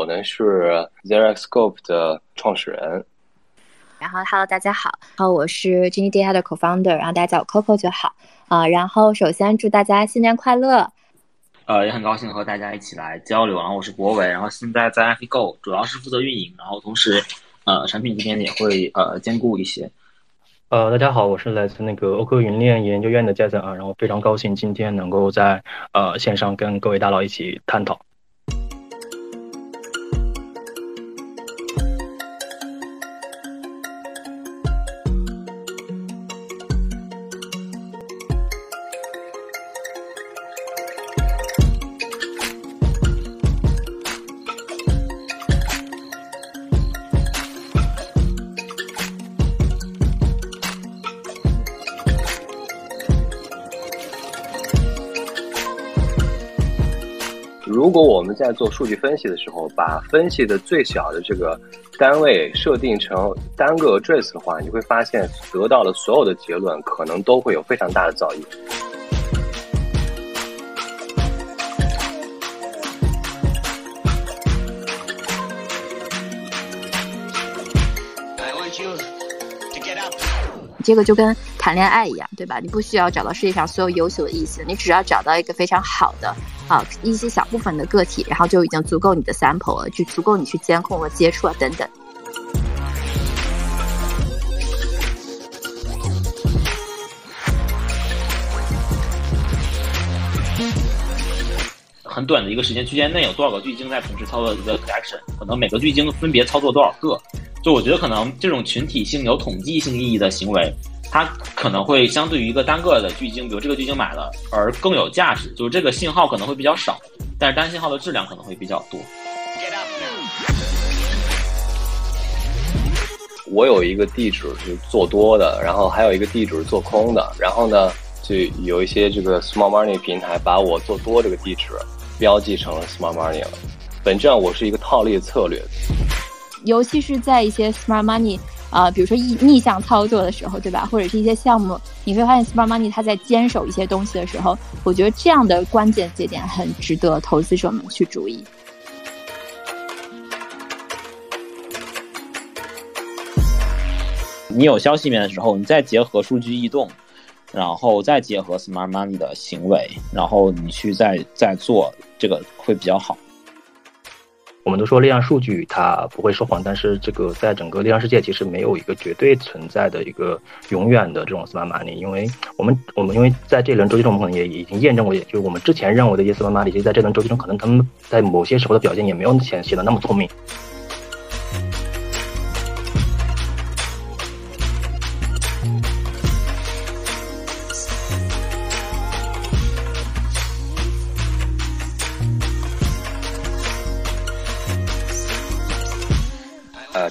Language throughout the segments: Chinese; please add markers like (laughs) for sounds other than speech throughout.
我呢是 Zeroscope 的创始人。然后，Hello，大家好，然后我是 Genie Data 的 Co-founder，然后大家叫我 Coco 就好啊。然后，首先祝大家新年快乐。呃，也很高兴和大家一起来交流。然后我是博伟，然后现在在 AppGo 主要是负责运营，然后同时呃产品这边也会呃兼顾一些。呃，大家好，我是来自那个欧科云链研究院的 Jason 啊，然后非常高兴今天能够在呃线上跟各位大佬一起探讨。做数据分析的时候，把分析的最小的这个单位设定成单个 address 的话，你会发现得到的所有的结论可能都会有非常大的噪音。这个就跟谈恋爱一样，对吧？你不需要找到世界上所有优秀的异性，你只要找到一个非常好的啊一些小部分的个体，然后就已经足够你的 sample 了，就足够你去监控和接触啊等等。很短的一个时间区间内，有多少个巨鲸在同时操作一个 collection？可能每个巨鲸分别操作多少个？就我觉得可能这种群体性有统计性意义的行为，它可能会相对于一个单个的巨鲸，比如这个巨鲸买了而更有价值。就是这个信号可能会比较少，但是单信号的质量可能会比较多。我有一个地址是做多的，然后还有一个地址是做空的，然后呢，就有一些这个 small money 平台把我做多这个地址标记成了 small money 了。本质上我是一个套利策略。尤其是在一些 smart money 啊，比如说逆逆向操作的时候，对吧？或者是一些项目，你会发现 smart money 它在坚守一些东西的时候，我觉得这样的关键节点很值得投资者们去注意。你有消息面的时候，你再结合数据异动，然后再结合 smart money 的行为，然后你去再再做这个会比较好。我们都说力量数据它不会说谎，但是这个在整个力量世界其实没有一个绝对存在的一个永远的这种 smart money，因为我们我们因为在这轮周期中，我们可能也已经验证过，也就是我们之前认为的一些 smart money，其实在这轮周期中，可能他们在某些时候的表现也没有显显得那么聪明。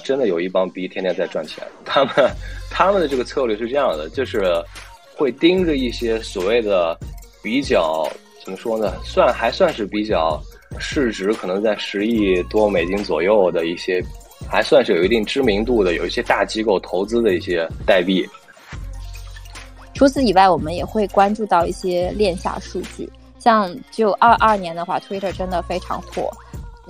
真的有一帮逼天天在赚钱。他们他们的这个策略是这样的，就是会盯着一些所谓的比较怎么说呢，算还算是比较市值可能在十亿多美金左右的一些，还算是有一定知名度的，有一些大机构投资的一些代币。除此以外，我们也会关注到一些链下数据，像就二二年的话，Twitter 真的非常火。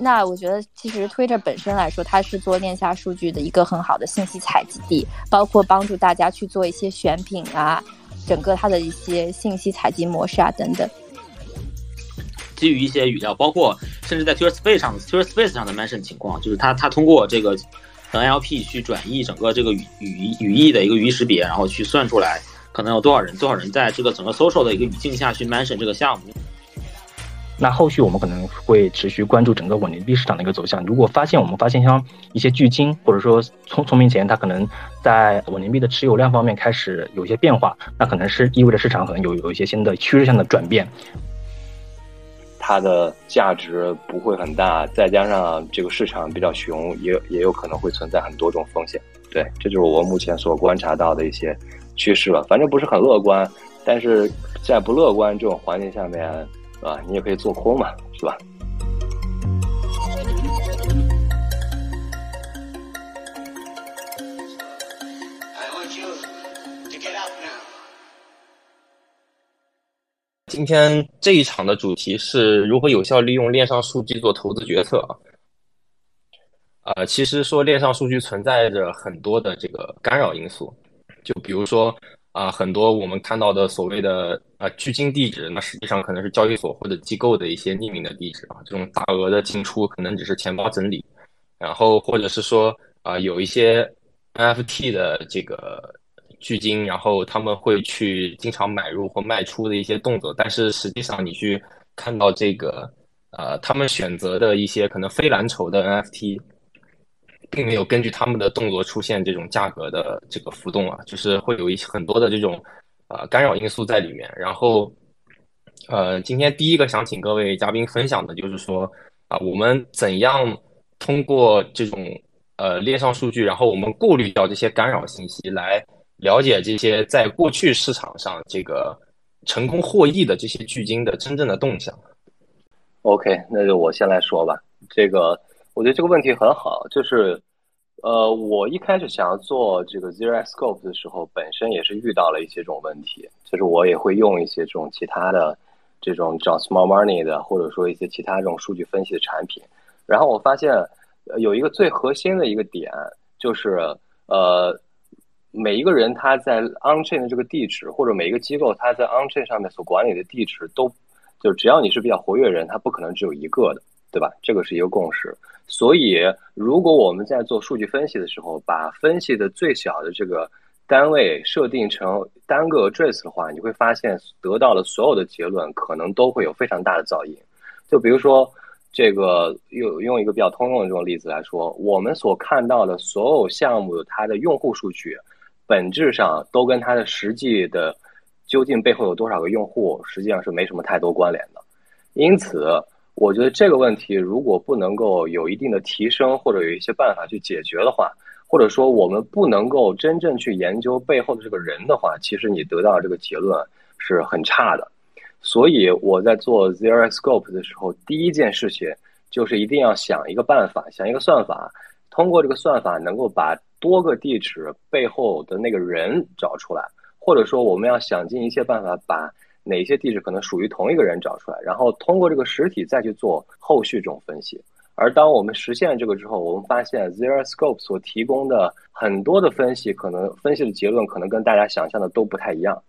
那我觉得，其实 Twitter 本身来说，它是做链下数据的一个很好的信息采集地，包括帮助大家去做一些选品啊，整个它的一些信息采集模式啊等等。基于一些语料，包括甚至在 Twitter Space 上，Twitter Space 上的 mention 情况，就是它它通过这个 NLP 去转译整个这个语语语义的一个语义识别，然后去算出来可能有多少人多少人在这个整个 social 的一个语境下去 mention 这个项目。那后续我们可能会持续关注整个稳定币市场的一个走向。如果发现我们发现像一些巨鲸，或者说聪聪明钱，它可能在稳定币的持有量方面开始有一些变化，那可能是意味着市场可能有有一些新的趋势性的转变。它的价值不会很大，再加上这个市场比较熊，也也有可能会存在很多种风险。对，这就是我目前所观察到的一些趋势吧。反正不是很乐观，但是在不乐观这种环境下面。啊，你也可以做空嘛，是吧？今天这一场的主题是如何有效利用链上数据做投资决策。呃，其实说链上数据存在着很多的这个干扰因素，就比如说啊，很多我们看到的所谓的啊距今地址，那实际上可能是交易所或者机构的一些匿名的地址啊，这种大额的进出可能只是钱包整理，然后或者是说啊有一些 NFT 的这个距今，然后他们会去经常买入或卖出的一些动作，但是实际上你去看到这个呃他们选择的一些可能非蓝筹的 NFT。并没有根据他们的动作出现这种价格的这个浮动啊，就是会有一些很多的这种呃干扰因素在里面。然后，呃，今天第一个想请各位嘉宾分享的就是说啊，我们怎样通过这种呃链上数据，然后我们过滤掉这些干扰信息，来了解这些在过去市场上这个成功获益的这些巨金的真正的动向。OK，那就我先来说吧，这个。我觉得这个问题很好，就是，呃，我一开始想要做这个 Zero Scope 的时候，本身也是遇到了一些这种问题，就是我也会用一些这种其他的这种找 Small Money 的，或者说一些其他这种数据分析的产品，然后我发现有一个最核心的一个点，就是呃，每一个人他在 On Chain 的这个地址，或者每一个机构他在 On Chain 上面所管理的地址，都就只要你是比较活跃人，他不可能只有一个的。对吧？这个是一个共识。所以，如果我们在做数据分析的时候，把分析的最小的这个单位设定成单个 address 的话，你会发现得到的所有的结论可能都会有非常大的噪音。就比如说，这个用用一个比较通用的这种例子来说，我们所看到的所有项目它的用户数据，本质上都跟它的实际的究竟背后有多少个用户，实际上是没什么太多关联的。因此。我觉得这个问题如果不能够有一定的提升，或者有一些办法去解决的话，或者说我们不能够真正去研究背后的这个人的话，其实你得到这个结论是很差的。所以我在做 Zero Scope 的时候，第一件事情就是一定要想一个办法，想一个算法，通过这个算法能够把多个地址背后的那个人找出来，或者说我们要想尽一切办法把。哪些地址可能属于同一个人找出来，然后通过这个实体再去做后续这种分析。而当我们实现这个之后，我们发现 Zero Scope 所提供的很多的分析，可能分析的结论可能跟大家想象的都不太一样。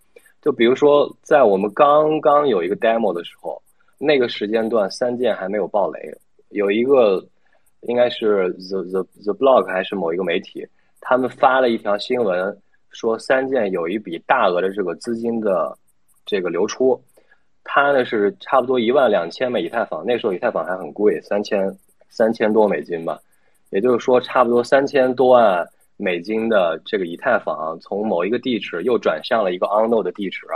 就比如说，在我们刚刚有一个 demo 的时候，那个时间段三件还没有爆雷，有一个应该是 The The The Block 还是某一个媒体，他们发了一条新闻，说三件有一笔大额的这个资金的。这个流出，它呢是差不多一万两千枚以太坊，那时候以太坊还很贵，三千三千多美金吧，也就是说差不多三千多万美金的这个以太坊从某一个地址又转向了一个 unknown 的地址，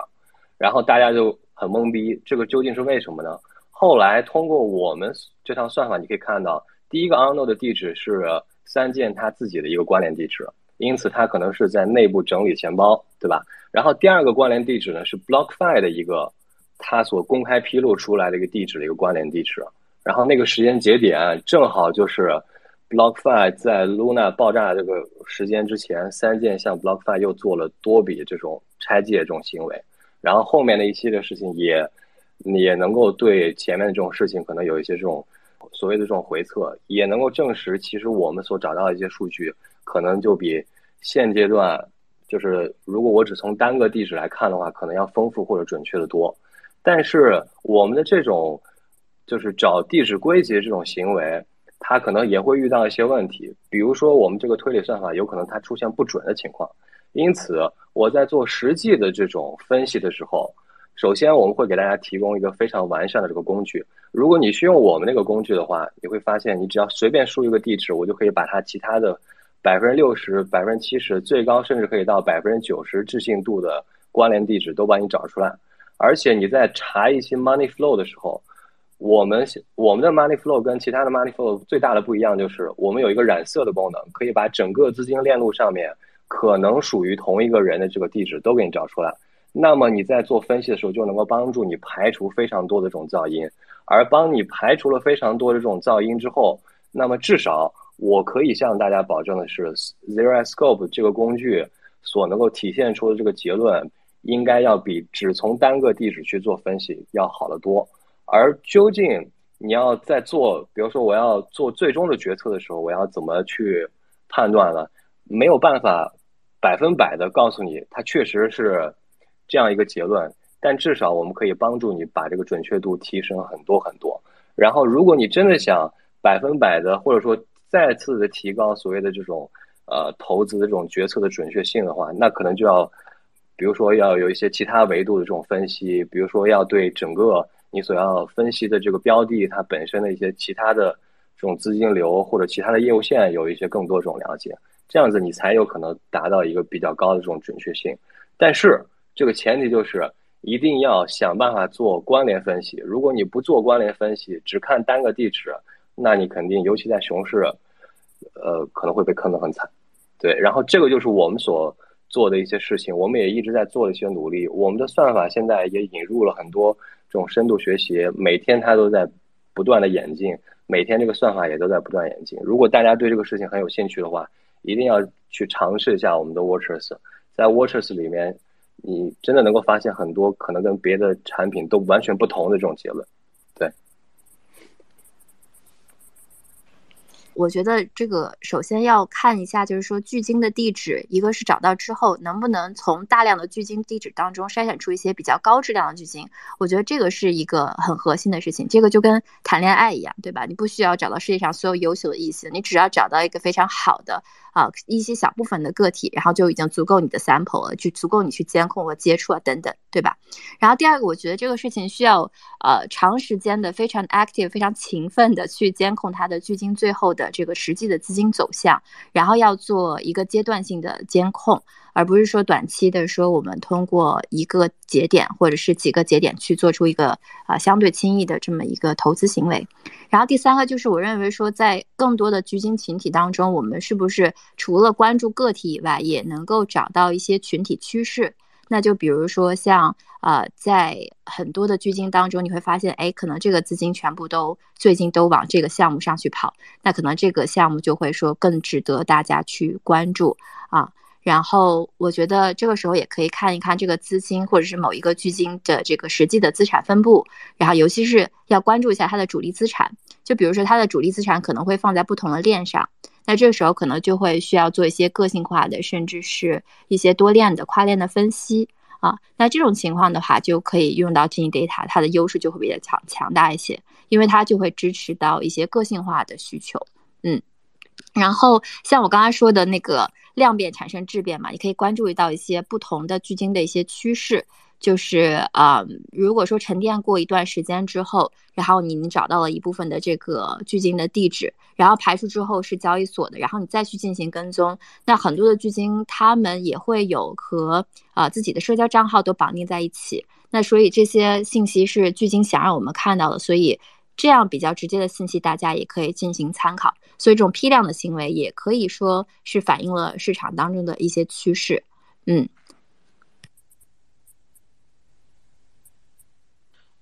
然后大家就很懵逼，这个究竟是为什么呢？后来通过我们这套算法，你可以看到，第一个 unknown 的地址是三件它自己的一个关联地址。因此，它可能是在内部整理钱包，对吧？然后第二个关联地址呢，是 BlockFi 的一个它所公开披露出来的一个地址的一个关联地址。然后那个时间节点正好就是 BlockFi 在 Luna 爆炸这个时间之前，三件向 BlockFi 又做了多笔这种拆借这种行为。然后后面的一系列事情也也能够对前面的这种事情可能有一些这种所谓的这种回测，也能够证实其实我们所找到的一些数据。可能就比现阶段，就是如果我只从单个地址来看的话，可能要丰富或者准确的多。但是我们的这种就是找地址归结这种行为，它可能也会遇到一些问题。比如说，我们这个推理算法有可能它出现不准的情况。因此，我在做实际的这种分析的时候，首先我们会给大家提供一个非常完善的这个工具。如果你去用我们那个工具的话，你会发现，你只要随便输一个地址，我就可以把它其他的。百分之六十、百分之七十，最高甚至可以到百分之九十置信度的关联地址都帮你找出来。而且你在查一些 money flow 的时候，我们我们的 money flow 跟其他的 money flow 最大的不一样就是，我们有一个染色的功能，可以把整个资金链路上面可能属于同一个人的这个地址都给你找出来。那么你在做分析的时候，就能够帮助你排除非常多的这种噪音。而帮你排除了非常多的这种噪音之后，那么至少。我可以向大家保证的是，Zero Scope 这个工具所能够体现出的这个结论，应该要比只从单个地址去做分析要好得多。而究竟你要在做，比如说我要做最终的决策的时候，我要怎么去判断呢？没有办法百分百的告诉你，它确实是这样一个结论。但至少我们可以帮助你把这个准确度提升很多很多。然后，如果你真的想百分百的，或者说再次的提高所谓的这种呃投资的这种决策的准确性的话，那可能就要，比如说要有一些其他维度的这种分析，比如说要对整个你所要分析的这个标的它本身的一些其他的这种资金流或者其他的业务线有一些更多这种了解，这样子你才有可能达到一个比较高的这种准确性。但是这个前提就是一定要想办法做关联分析。如果你不做关联分析，只看单个地址。那你肯定，尤其在熊市，呃，可能会被坑得很惨，对。然后这个就是我们所做的一些事情，我们也一直在做的一些努力。我们的算法现在也引入了很多这种深度学习，每天它都在不断的演进，每天这个算法也都在不断演进。如果大家对这个事情很有兴趣的话，一定要去尝试一下我们的 Watchers，在 Watchers 里面，你真的能够发现很多可能跟别的产品都完全不同的这种结论。我觉得这个首先要看一下，就是说巨鲸的地址，一个是找到之后能不能从大量的巨鲸地址当中筛选出一些比较高质量的巨鲸，我觉得这个是一个很核心的事情。这个就跟谈恋爱一样，对吧？你不需要找到世界上所有优秀的异性，你只要找到一个非常好的。啊，一些小部分的个体，然后就已经足够你的 sample 了，就足够你去监控和接触啊，等等，对吧？然后第二个，我觉得这个事情需要呃长时间的、非常 active、非常勤奋的去监控它的巨金最后的这个实际的资金走向，然后要做一个阶段性的监控。而不是说短期的说，我们通过一个节点或者是几个节点去做出一个啊相对轻易的这么一个投资行为。然后第三个就是我认为说，在更多的基金群体当中，我们是不是除了关注个体以外，也能够找到一些群体趋势？那就比如说像呃，在很多的基金当中，你会发现，哎，可能这个资金全部都最近都往这个项目上去跑，那可能这个项目就会说更值得大家去关注啊。然后我觉得这个时候也可以看一看这个资金或者是某一个基金的这个实际的资产分布，然后尤其是要关注一下它的主力资产，就比如说它的主力资产可能会放在不同的链上，那这个时候可能就会需要做一些个性化的，甚至是一些多链的跨链的分析啊。那这种情况的话，就可以用到 Genie Data，它的优势就会比较强强大一些，因为它就会支持到一些个性化的需求，嗯。然后像我刚才说的那个量变产生质变嘛，你可以关注到一些不同的巨鲸的一些趋势，就是啊，如果说沉淀过一段时间之后，然后你找到了一部分的这个巨鲸的地址，然后排除之后是交易所的，然后你再去进行跟踪，那很多的巨鲸他们也会有和啊自己的社交账号都绑定在一起，那所以这些信息是巨鲸想让我们看到的，所以。这样比较直接的信息，大家也可以进行参考。所以这种批量的行为，也可以说是反映了市场当中的一些趋势。嗯。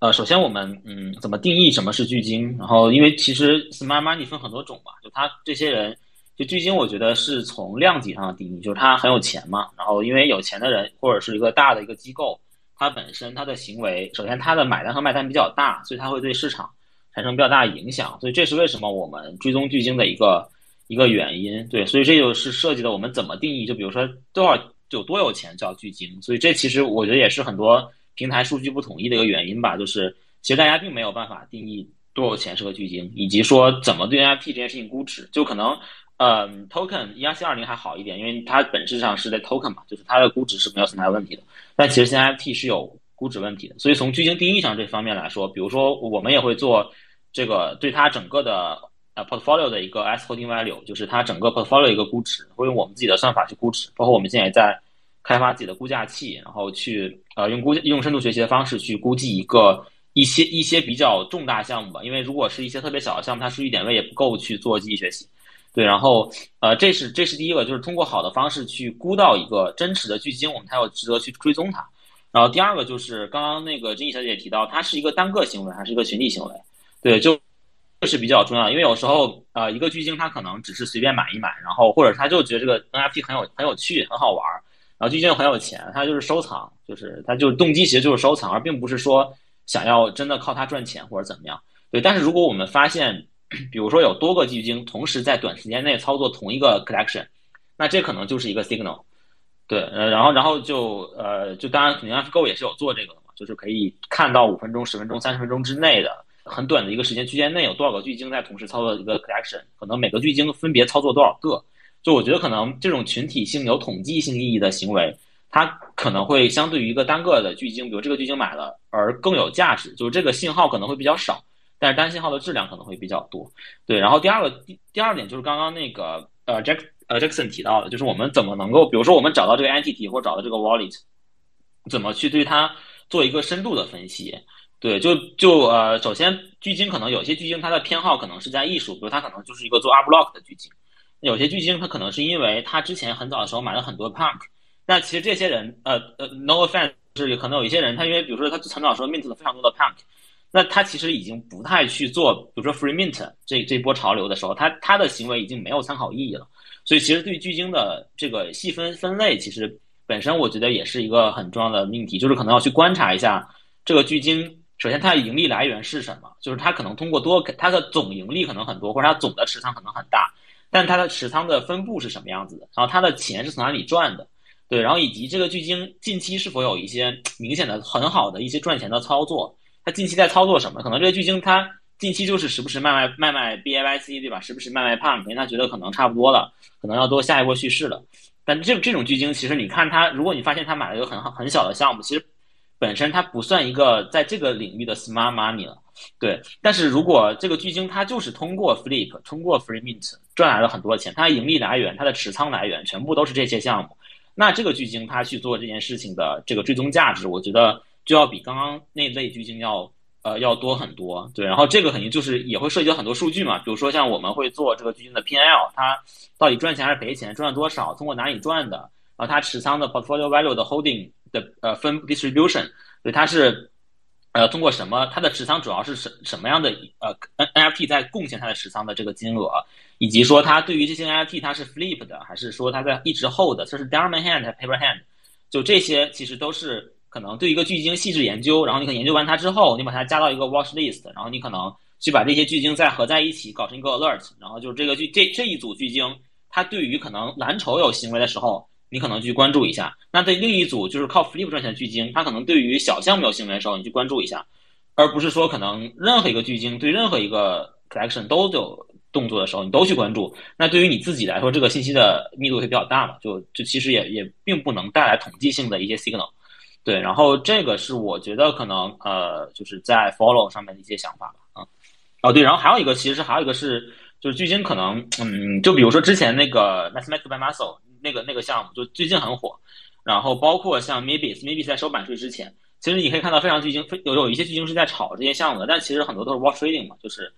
呃，首先我们嗯，怎么定义什么是巨鲸？然后，因为其实 smart money 分很多种嘛，就他这些人，就巨鲸，我觉得是从量级上的定义，就是他很有钱嘛。然后，因为有钱的人或者是一个大的一个机构，他本身他的行为，首先他的买单和卖单比较大，所以他会对市场。产生比较大的影响，所以这是为什么我们追踪巨鲸的一个一个原因。对，所以这就是涉及的我们怎么定义，就比如说多少有多有钱叫巨鲸。所以这其实我觉得也是很多平台数据不统一的一个原因吧。就是其实大家并没有办法定义多有钱是个巨鲸，以及说怎么对 NFT 这件事情估值。就可能，嗯，Token ERC 二零还好一点，因为它本质上是在 Token 嘛，就是它的估值是没有存在问题的。但其实 NFT 是有估值问题的。所以从巨鲸定义上这方面来说，比如说我们也会做。这个对它整个的呃 portfolio 的一个 S holding value，就是它整个 portfolio 一个估值，会用我们自己的算法去估值，包括我们现在也在开发自己的估价器，然后去呃用估用深度学习的方式去估计一个一些一些比较重大项目吧，因为如果是一些特别小的项目，它数据点位也不够去做机器学习。对，然后呃这是这是第一个，就是通过好的方式去估到一个真实的巨鲸，我们才有值得去追踪它。然后第二个就是刚刚那个金毅小姐提到，它是一个单个行为还是一个群体行为？对，就这是比较重要，因为有时候呃，一个巨星他可能只是随便买一买，然后或者他就觉得这个 NFT 很有很有趣，很好玩儿，然后巨鲸又很有钱，他就是收藏，就是他就是动机其实就是收藏，而并不是说想要真的靠它赚钱或者怎么样。对，但是如果我们发现，比如说有多个巨星同时在短时间内操作同一个 collection，那这可能就是一个 signal。对，呃，然后然后就呃，就当然肯定 AlphaGo 也是有做这个的嘛，就是可以看到五分钟、十分钟、三十分钟之内的很短的一个时间区间内有多少个巨鲸在同时操作一个 collection，可能每个巨鲸分别操作多少个。就我觉得可能这种群体性有统计性意义的行为，它可能会相对于一个单个的巨鲸，比如这个巨鲸买了而更有价值，就是这个信号可能会比较少，但是单信号的质量可能会比较多。对，然后第二个第第二点就是刚刚那个呃 Jack 呃 Jackson 提到的，就是我们怎么能够，比如说我们找到这个 entity 或者找到这个 wallet，怎么去对它做一个深度的分析？对，就就呃，首先巨鲸可能有些巨鲸它的偏好可能是在艺术，比如它可能就是一个做 art block 的巨鲸。有些巨鲸，它可能是因为它之前很早的时候买了很多 punk，那其实这些人，呃呃，no offense，是可能有一些人，他因为比如说他很早时候 mint 了非常多的 punk，那他其实已经不太去做，比如说 free mint 这这波潮流的时候，他他的行为已经没有参考意义了。所以其实对巨鲸的这个细分分类，其实本身我觉得也是一个很重要的命题，就是可能要去观察一下这个巨鲸，首先它的盈利来源是什么，就是它可能通过多，它的总盈利可能很多，或者它总的持仓可能很大。但它的持仓的分布是什么样子的？然后它的钱是从哪里赚的？对，然后以及这个巨鲸近期是否有一些明显的很好的一些赚钱的操作？它近期在操作什么？可能这个巨鲸它近期就是时不时卖卖卖卖 B A Y C 对吧？时不时卖卖 Pump，因为它觉得可能差不多了，可能要多下一波蓄势了。但这这种巨鲸其实你看它，如果你发现它买了一个很好很小的项目，其实本身它不算一个在这个领域的 Smart Money 了。对，但是如果这个巨鲸它就是通过 Flip、通过 Free Mint 赚来了很多钱，它的盈利来源、它的持仓来源全部都是这些项目，那这个巨鲸它去做这件事情的这个追踪价值，我觉得就要比刚刚那类巨鲸要呃要多很多。对，然后这个肯定就是也会涉及到很多数据嘛，比如说像我们会做这个巨鲸的 P&L，它到底赚钱还是赔钱，赚了多少，通过哪里赚的，然后它持仓的 Portfolio Value 的 Holding 的呃分 Distribution，对，它是。呃，通过什么？它的持仓主要是什什么样的？呃 NFT 在贡献它的持仓的这个金额，以及说它对于这些 NFT 它是 flip 的，还是说它在一直 hold？的这是 diamond hand 还是 paper hand？就这些其实都是可能对一个巨鲸细致研究，然后你可能研究完它之后，你把它加到一个 watch list，然后你可能去把这些巨鲸再合在一起，搞成一个 alert，然后就是这个巨这这一组巨鲸，它对于可能蓝筹有行为的时候。你可能去关注一下，那对另一组就是靠 flip 赚钱的巨鲸，它可能对于小项目有行为的时候，你去关注一下，而不是说可能任何一个巨鲸对任何一个 collection 都有动作的时候，你都去关注。那对于你自己来说，这个信息的密度会比较大嘛？就就其实也也并不能带来统计性的一些 signal。对，然后这个是我觉得可能呃，就是在 follow 上面的一些想法吧。啊，哦对，然后还有一个，其实还有一个是，就是巨鲸可能嗯，就比如说之前那个 Mathematical by Muscle。那个那个项目就最近很火，然后包括像 Maybe，Maybe 在收版税之前，其实你可以看到非常巨鲸，有有一些巨鲸是在炒这些项目的，但其实很多都是 Watch Trading 嘛，就是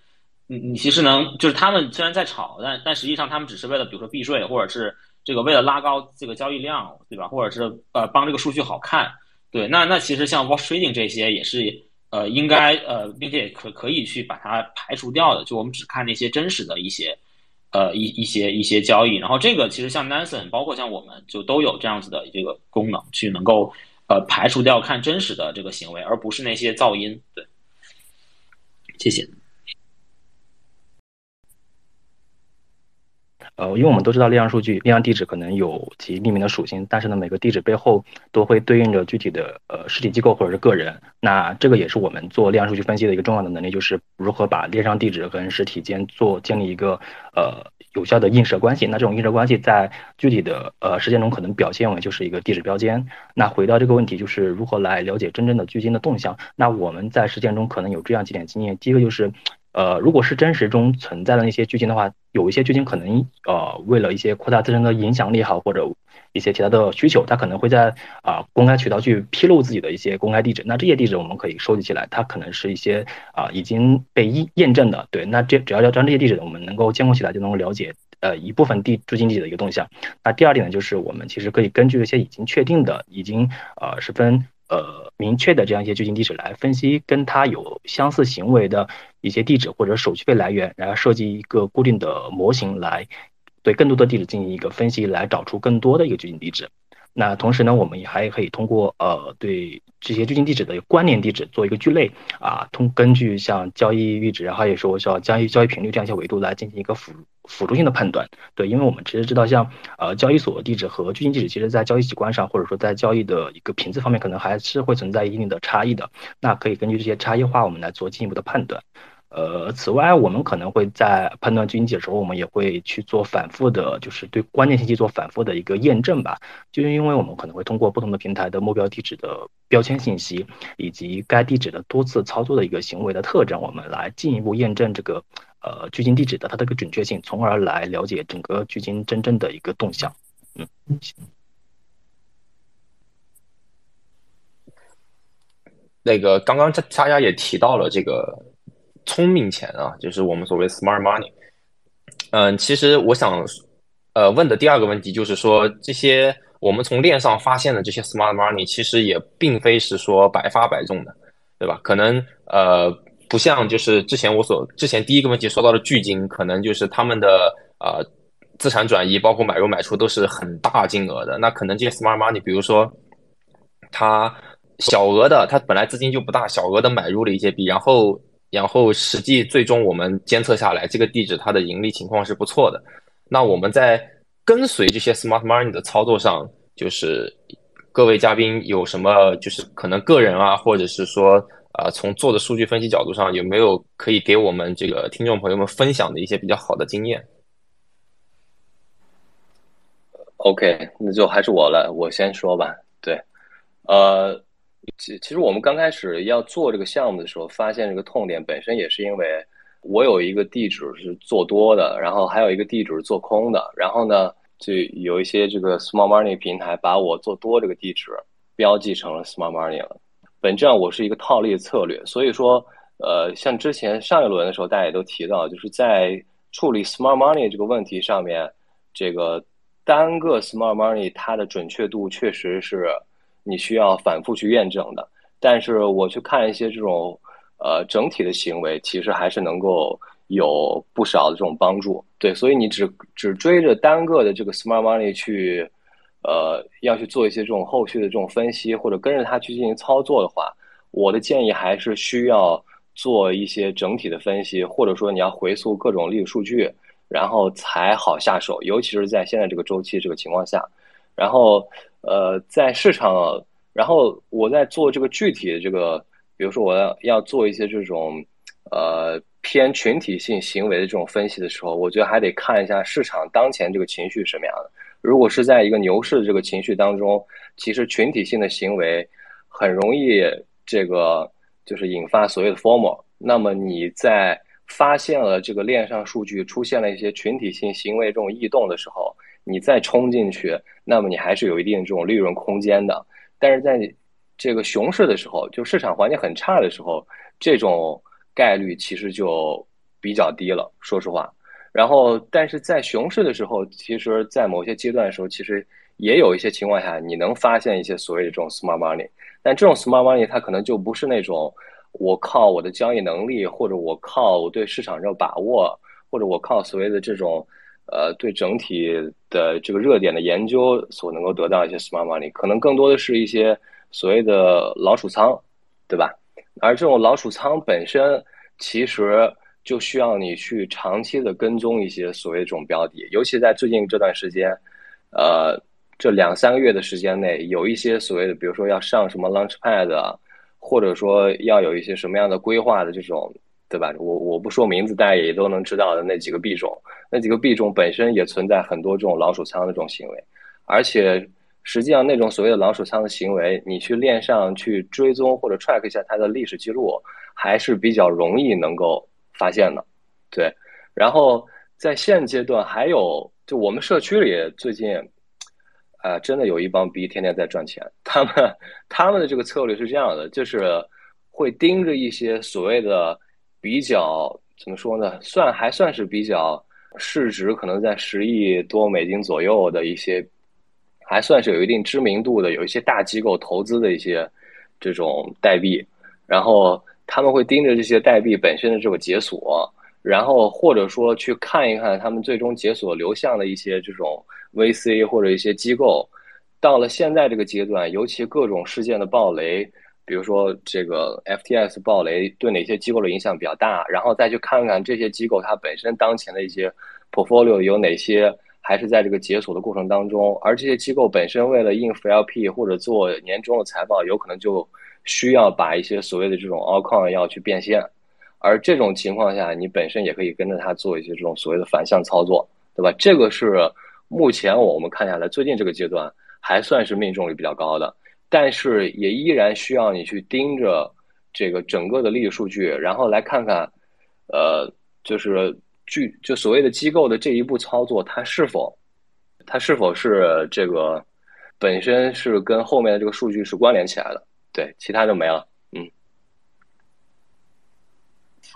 你你其实能就是他们虽然在炒，但但实际上他们只是为了比如说避税，或者是这个为了拉高这个交易量，对吧？或者是呃帮这个数据好看，对，那那其实像 Watch Trading 这些也是呃应该呃并且可可以去把它排除掉的，就我们只看那些真实的一些。呃，一一些一些交易，然后这个其实像 Nansen，包括像我们就都有这样子的这个功能，去能够呃排除掉看真实的这个行为，而不是那些噪音。对，谢谢。呃，因为我们都知道链上数据、链上地址可能有其匿名的属性，但是呢，每个地址背后都会对应着具体的呃实体机构或者是个人。那这个也是我们做链上数据分析的一个重要的能力，就是如何把链上地址跟实体间做建立一个呃有效的映射关系。那这种映射关系在具体的呃实践中可能表现为就是一个地址标间。那回到这个问题，就是如何来了解真正的巨鲸的动向？那我们在实践中可能有这样几点经验。第一个就是。呃，如果是真实中存在的那些剧情的话，有一些剧情可能呃为了一些扩大自身的影响力好，或者一些其他的需求，它可能会在啊公开渠道去披露自己的一些公开地址。那这些地址我们可以收集起来，它可能是一些啊已经被验验证的。对，那这只要要将这些地址我们能够监控起来，就能够了解呃一部分地巨鲸地址的一个动向。那第二点呢，就是我们其实可以根据一些已经确定的、已经呃十分。呃，明确的这样一些巨鲸地址来分析跟它有相似行为的一些地址或者手续费来源，然后设计一个固定的模型来对更多的地址进行一个分析，来找出更多的一个巨鲸地址。那同时呢，我们也还可以通过呃对这些距近地址的关联地址做一个聚类啊，通根据像交易阈值，还有说像交易交易频率这样一些维度来进行一个辅辅助性的判断。对，因为我们其实知道，像呃交易所地址和距近地址，其实在交易习惯上，或者说在交易的一个频次方面，可能还是会存在一定的差异的。那可以根据这些差异化，我们来做进一步的判断。呃，此外，我们可能会在判断距近地的时候，我们也会去做反复的，就是对关键信息做反复的一个验证吧。就是因为我们可能会通过不同的平台的目标地址的标签信息，以及该地址的多次操作的一个行为的特征，我们来进一步验证这个呃距近地址的它的一个准确性，从而来了解整个距今真正的一个动向。嗯，那个刚刚大家也提到了这个。聪明钱啊，就是我们所谓 smart money。嗯，其实我想，呃，问的第二个问题就是说，这些我们从链上发现的这些 smart money，其实也并非是说百发百中的，对吧？可能呃，不像就是之前我所之前第一个问题说到的巨金，可能就是他们的呃资产转移，包括买入买出都是很大金额的。那可能这些 smart money，比如说他小额的，他本来资金就不大，小额的买入了一些币，然后。然后实际最终我们监测下来，这个地址它的盈利情况是不错的。那我们在跟随这些 smart money 的操作上，就是各位嘉宾有什么就是可能个人啊，或者是说啊，从做的数据分析角度上，有没有可以给我们这个听众朋友们分享的一些比较好的经验？OK，那就还是我来，我先说吧。对，呃。其其实我们刚开始要做这个项目的时候，发现这个痛点本身也是因为我有一个地址是做多的，然后还有一个地址是做空的，然后呢，就有一些这个 small money 平台把我做多这个地址标记成了 small money 了。本质上我是一个套利策略，所以说，呃，像之前上一轮的时候，大家也都提到，就是在处理 small money 这个问题上面，这个单个 small money 它的准确度确实是。你需要反复去验证的，但是我去看一些这种呃整体的行为，其实还是能够有不少的这种帮助。对，所以你只只追着单个的这个 smart money 去，呃，要去做一些这种后续的这种分析，或者跟着它去进行操作的话，我的建议还是需要做一些整体的分析，或者说你要回溯各种历史数据，然后才好下手，尤其是在现在这个周期这个情况下，然后。呃，在市场，然后我在做这个具体的这个，比如说我要要做一些这种，呃，偏群体性行为的这种分析的时候，我觉得还得看一下市场当前这个情绪什么样的。如果是在一个牛市的这个情绪当中，其实群体性的行为很容易这个就是引发所谓的 formal。那么你在发现了这个链上数据出现了一些群体性行为这种异动的时候，你再冲进去，那么你还是有一定这种利润空间的。但是在这个熊市的时候，就市场环境很差的时候，这种概率其实就比较低了。说实话，然后但是在熊市的时候，其实，在某些阶段的时候，其实也有一些情况下，你能发现一些所谓的这种 smart money。但这种 smart money 它可能就不是那种我靠我的交易能力，或者我靠我对市场这把握，或者我靠所谓的这种。呃，对整体的这个热点的研究所能够得到一些 smart money，可能更多的是一些所谓的老鼠仓，对吧？而这种老鼠仓本身其实就需要你去长期的跟踪一些所谓这种标的，尤其在最近这段时间，呃，这两三个月的时间内，有一些所谓的，比如说要上什么 launchpad，或者说要有一些什么样的规划的这种。对吧？我我不说名字，大家也都能知道的那几个币种，那几个币种本身也存在很多这种老鼠仓的这种行为，而且实际上那种所谓的老鼠仓的行为，你去链上去追踪或者 track 一下它的历史记录，还是比较容易能够发现的。对，然后在现阶段还有，就我们社区里最近，啊，真的有一帮逼天天在赚钱，他们他们的这个策略是这样的，就是会盯着一些所谓的。比较怎么说呢？算还算是比较市值可能在十亿多美金左右的一些，还算是有一定知名度的，有一些大机构投资的一些这种代币，然后他们会盯着这些代币本身的这个解锁，然后或者说去看一看他们最终解锁流向的一些这种 VC 或者一些机构到了现在这个阶段，尤其各种事件的暴雷，比如说这个 FTS 暴雷对哪些机构的影响比较大，然后再去看看这些机构它本身当前的一些 portfolio 有哪些还是在这个解锁的过程当中，而这些机构本身为了应付 LP 或者做年终的财报，有可能就需要把一些所谓的这种 all coin 要去变现，而这种情况下，你本身也可以跟着它做一些这种所谓的反向操作，对吧？这个是目前我们看下来最近这个阶段。还算是命中率比较高的，但是也依然需要你去盯着这个整个的历史数据，然后来看看，呃，就是据就所谓的机构的这一步操作，它是否它是否是这个本身是跟后面的这个数据是关联起来的，对，其他就没了。嗯，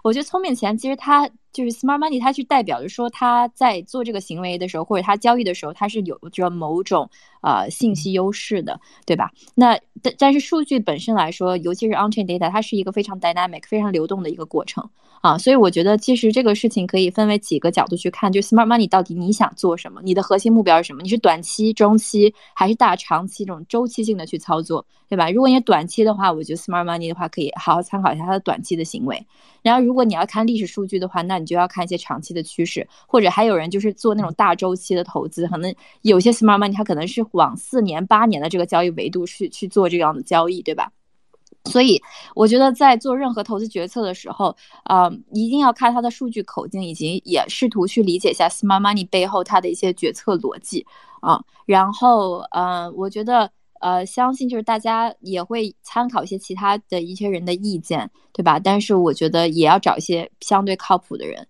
我觉得聪明钱其实它。就是 smart money，它是代表着说他在做这个行为的时候，或者他交易的时候，它是有着某种呃信息优势的，对吧？那但但是数据本身来说，尤其是 on chain data，它是一个非常 dynamic、非常流动的一个过程啊。所以我觉得其实这个事情可以分为几个角度去看，就 smart money 到底你想做什么，你的核心目标是什么？你是短期、中期还是大长期这种周期性的去操作，对吧？如果你短期的话，我觉得 smart money 的话可以好好参考一下它的短期的行为。然后如果你要看历史数据的话，那你就要看一些长期的趋势，或者还有人就是做那种大周期的投资，可能有些 smart money 它可能是往四年、八年的这个交易维度去去做这样的交易，对吧？所以我觉得在做任何投资决策的时候，啊，一定要看它的数据口径，以及也试图去理解一下 smart money 背后它的一些决策逻辑啊。然后，嗯，我觉得。呃，相信就是大家也会参考一些其他的一些人的意见，对吧？但是我觉得也要找一些相对靠谱的人。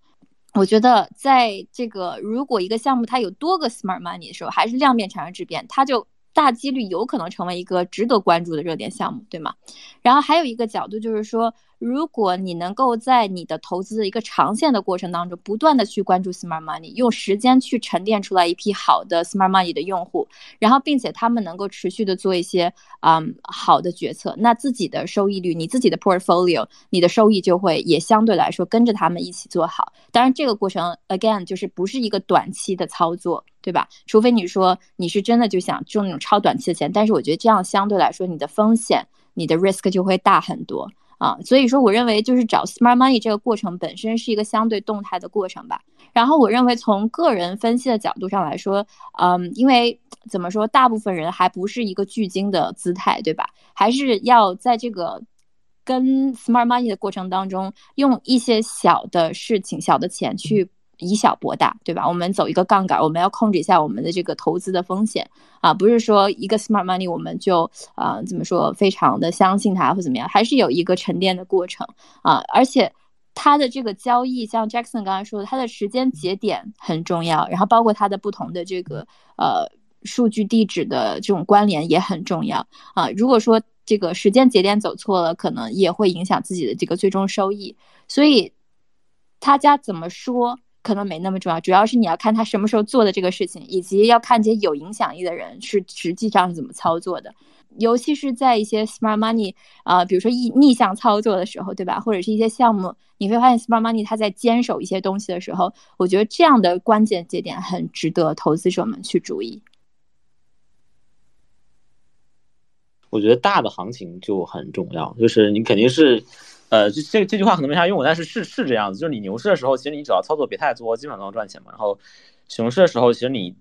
我觉得在这个如果一个项目它有多个 smart money 的时候，还是量变产生质变，它就大几率有可能成为一个值得关注的热点项目，对吗？然后还有一个角度就是说。如果你能够在你的投资一个长线的过程当中，不断的去关注 smart money，用时间去沉淀出来一批好的 smart money 的用户，然后并且他们能够持续的做一些嗯好的决策，那自己的收益率，你自己的 portfolio，你的收益就会也相对来说跟着他们一起做好。当然，这个过程 again 就是不是一个短期的操作，对吧？除非你说你是真的就想挣那种超短期的钱，但是我觉得这样相对来说你的风险，你的 risk 就会大很多。啊，所以说我认为就是找 smart money 这个过程本身是一个相对动态的过程吧。然后我认为从个人分析的角度上来说，嗯，因为怎么说，大部分人还不是一个巨鲸的姿态，对吧？还是要在这个跟 smart money 的过程当中，用一些小的事情、小的钱去。以小博大，对吧？我们走一个杠杆，我们要控制一下我们的这个投资的风险啊，不是说一个 smart money 我们就啊怎么说非常的相信它或怎么样，还是有一个沉淀的过程啊。而且它的这个交易，像 Jackson 刚才说的，它的时间节点很重要，然后包括它的不同的这个呃数据地址的这种关联也很重要啊。如果说这个时间节点走错了，可能也会影响自己的这个最终收益。所以他家怎么说？可能没那么重要，主要是你要看他什么时候做的这个事情，以及要看这些有影响力的人是实际上是怎么操作的。尤其是在一些 smart money 啊，比如说逆逆向操作的时候，对吧？或者是一些项目，你会发现 smart money 它在坚守一些东西的时候，我觉得这样的关键节点很值得投资者们去注意。我觉得大的行情就很重要，就是你肯定是。呃，这这这句话可能没啥用，但是是是这样子，就是你牛市的时候，其实你只要操作别太多，基本上都能赚钱嘛。然后熊市的时候，其实你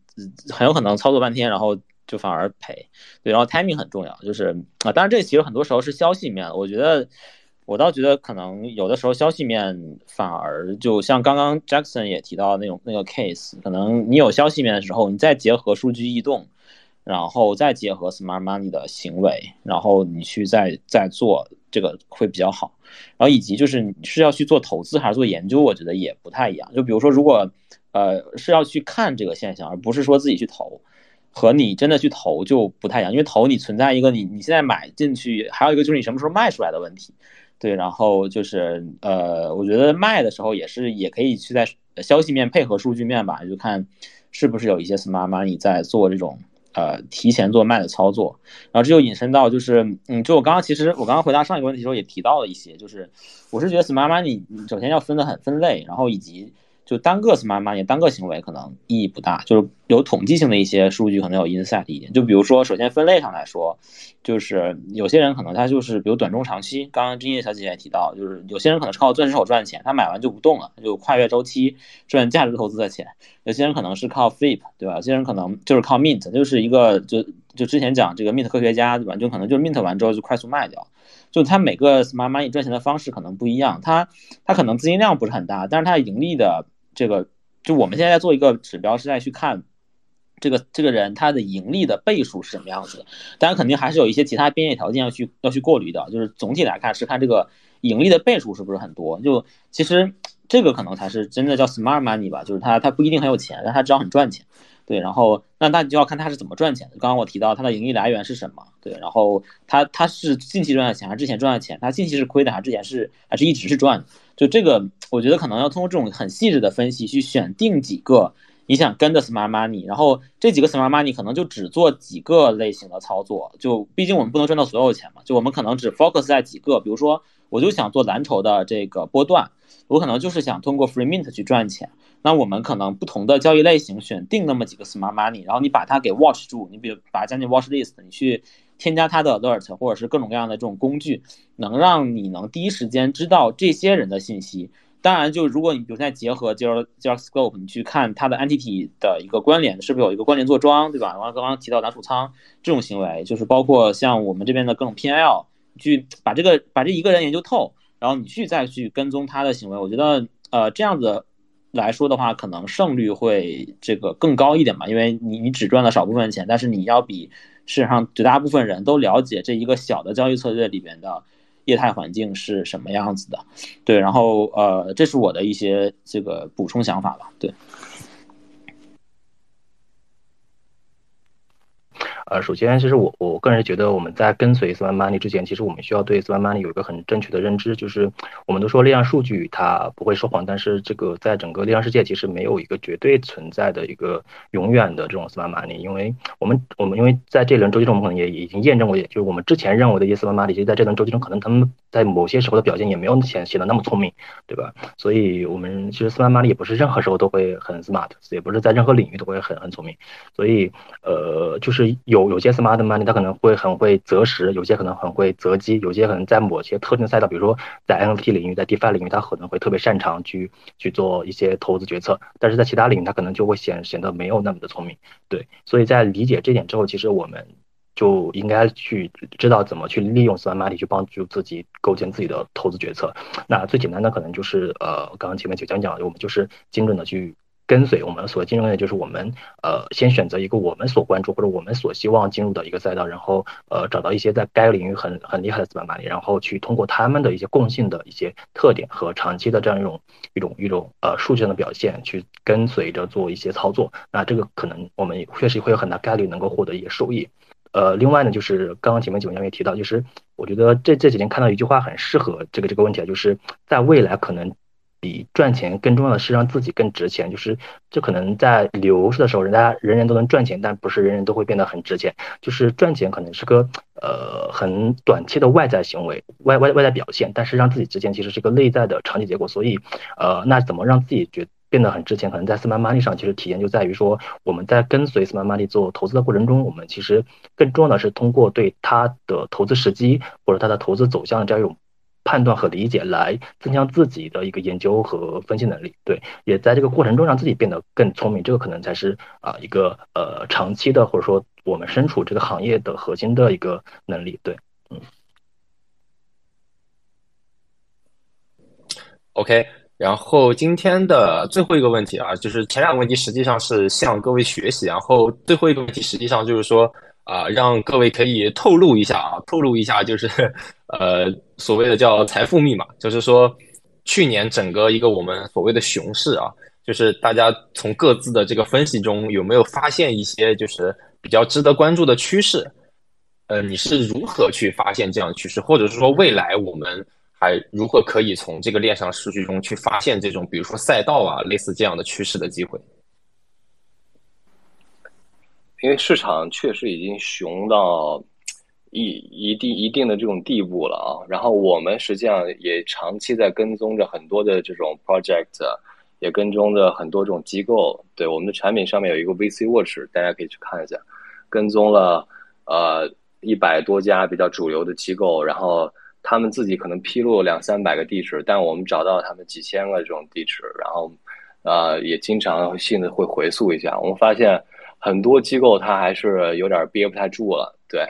很有可能操作半天，然后就反而赔。对，然后 timing 很重要，就是啊，当然这其实很多时候是消息面。我觉得我倒觉得可能有的时候消息面反而就像刚刚 Jackson 也提到那种那个 case，可能你有消息面的时候，你再结合数据异动，然后再结合 smart money 的行为，然后你去再再做。这个会比较好，然后以及就是你是要去做投资还是做研究，我觉得也不太一样。就比如说，如果呃是要去看这个现象，而不是说自己去投，和你真的去投就不太一样。因为投你存在一个你你现在买进去，还有一个就是你什么时候卖出来的问题。对，然后就是呃，我觉得卖的时候也是也可以去在消息面配合数据面吧，就看是不是有一些 smart money 在做这种。呃，提前做卖的操作，然后这就引申到就是，嗯，就我刚刚其实我刚刚回答上一个问题的时候也提到了一些，就是我是觉得 smart money 首先要分的很分类，然后以及就单个 smart money 单个行为可能意义不大，就是有统计性的一些数据可能有 insight 一点。就比如说，首先分类上来说，就是有些人可能他就是比如短中长期，刚刚金叶小姐姐也提到，就是有些人可能是靠钻石手赚钱，他买完就不动了，就跨越周期赚价值投资的钱；有些人可能是靠 flip，对吧？有些人可能就是靠 mint，就是一个就就之前讲这个 mint 科学家，对吧？就可能就是 mint 完之后就快速卖掉。就他每个 smart money 赚钱的方式可能不一样，他他可能资金量不是很大，但是他盈利的。这个就我们现在做一个指标，是在去看这个这个人他的盈利的倍数是什么样子的。当然，肯定还是有一些其他边界条件要去要去过滤的。就是总体来看，是看这个盈利的倍数是不是很多。就其实这个可能才是真的叫 smart money 吧，就是他他不一定很有钱，但他只要很赚钱。对，然后那那你就要看他是怎么赚钱的。刚刚我提到他的盈利来源是什么？对，然后他他是近期赚的钱还是之前赚的钱？他近期是亏的还是之前是还是一直是赚的？就这个，我觉得可能要通过这种很细致的分析去选定几个你想跟的 smart money，然后这几个 smart money 可能就只做几个类型的操作。就毕竟我们不能赚到所有钱嘛，就我们可能只 focus 在几个，比如说我就想做蓝筹的这个波段，我可能就是想通过 free mint 去赚钱。那我们可能不同的交易类型选定那么几个 smart money，然后你把它给 watch 住，你比如把它加进 watch list，你去添加它的 alert 或者是各种各样的这种工具。能让你能第一时间知道这些人的信息。当然，就如果你比如再结合 Zero Zero Scope，你去看它的 entity 的一个关联，是不是有一个关联做庄，对吧？然后刚刚提到拿储仓这种行为，就是包括像我们这边的各种 PL，去把这个把这一个人研究透，然后你去再去跟踪他的行为，我觉得呃这样子来说的话，可能胜率会这个更高一点吧，因为你你只赚了少部分钱，但是你要比市场上绝大部分人都了解这一个小的交易策略里边的。业态环境是什么样子的？对，然后呃，这是我的一些这个补充想法吧。对。呃，首先，其实我我个人觉得，我们在跟随 smart money 之前，其实我们需要对 smart money 有一个很正确的认知，就是我们都说力量数据它不会说谎，但是这个在整个力量世界，其实没有一个绝对存在的一个永远的这种 smart money，因为我们我们因为在这轮周期中，我们可能也已经验证过，就是我们之前认为的一些 smart money，其实在这轮周期中，可能他们在某些时候的表现也没有显显得那么聪明，对吧？所以我们其实 smart money 也不是任何时候都会很 smart，也不是在任何领域都会很很聪明，所以呃，就是有。有有些 smart money 它可能会很会择时，有些可能很会择机，有些可能在某些特定赛道，比如说在 NFT 领域，在 DeFi 领域，它可能会特别擅长去去做一些投资决策，但是在其他领域，它可能就会显显得没有那么的聪明。对，所以在理解这点之后，其实我们就应该去知道怎么去利用 smart money 去帮助自己构建自己的投资决策。那最简单的可能就是呃，刚刚前面就讲讲，我们就是精准的去。跟随我们所进入的，就是我们呃，先选择一个我们所关注或者我们所希望进入的一个赛道，然后呃，找到一些在该领域很很厉害的资本管理，然后去通过他们的一些共性的一些特点和长期的这样一种一种一种呃数据上的表现，去跟随着做一些操作。那这个可能我们确实会有很大概率能够获得一些收益。呃，另外呢，就是刚刚前面九娘也提到，就是我觉得这这几天看到一句话很适合这个这个问题啊，就是在未来可能。比赚钱更重要的是让自己更值钱，就是这可能在牛市的时候，人家人人都能赚钱，但不是人人都会变得很值钱。就是赚钱可能是个呃很短期的外在行为，外外外在表现，但是让自己值钱其实是个内在的长期结果。所以呃，那怎么让自己觉变得很值钱？可能在 smart money 上，其实体验就在于说，我们在跟随 smart money 做投资的过程中，我们其实更重要的是通过对它的投资时机或者它的投资走向的这样一种。判断和理解来增强自己的一个研究和分析能力，对，也在这个过程中让自己变得更聪明，这个可能才是啊一个呃长期的或者说我们身处这个行业的核心的一个能力，对，嗯。OK，然后今天的最后一个问题啊，就是前两个问题实际上是向各位学习，然后最后一个问题实际上就是说。啊，让各位可以透露一下啊，透露一下就是，呃，所谓的叫财富密码，就是说，去年整个一个我们所谓的熊市啊，就是大家从各自的这个分析中有没有发现一些就是比较值得关注的趋势？呃，你是如何去发现这样的趋势，或者是说未来我们还如何可以从这个链上数据中去发现这种比如说赛道啊类似这样的趋势的机会？因为市场确实已经熊到一一定一定的这种地步了啊，然后我们实际上也长期在跟踪着很多的这种 project，也跟踪着很多这种机构。对我们的产品上面有一个 VC Watch，大家可以去看一下，跟踪了呃一百多家比较主流的机构，然后他们自己可能披露两三百个地址，但我们找到他们几千个这种地址，然后呃也经常性的会回溯一下，我们发现很多机构它还是有点憋不太住了，对。